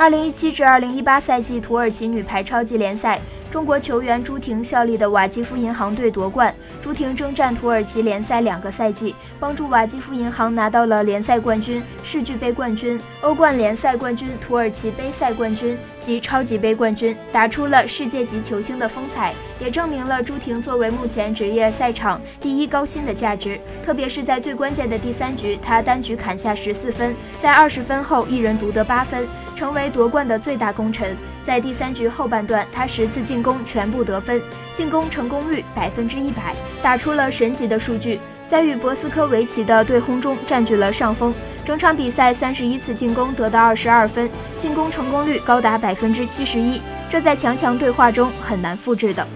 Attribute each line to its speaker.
Speaker 1: 二零一七至二零一八赛季土耳其女排超级联赛。中国球员朱婷效力的瓦基夫银行队夺冠。朱婷征战土耳其联赛两个赛季，帮助瓦基夫银行拿到了联赛冠军、世俱杯冠军、欧冠联赛冠军、土耳其杯赛冠军及超级杯冠军，打出了世界级球星的风采，也证明了朱婷作为目前职业赛场第一高薪的价值。特别是在最关键的第三局，她单局砍下十四分，在二十分后一人独得八分。成为夺冠的最大功臣。在第三局后半段，他十次进攻全部得分，进攻成功率百分之一百，打出了神级的数据。在与博斯科维奇的对轰中占据了上风，整场比赛三十一次进攻得到二十二分，进攻成功率高达百分之七十一，这在强强对话中很难复制的。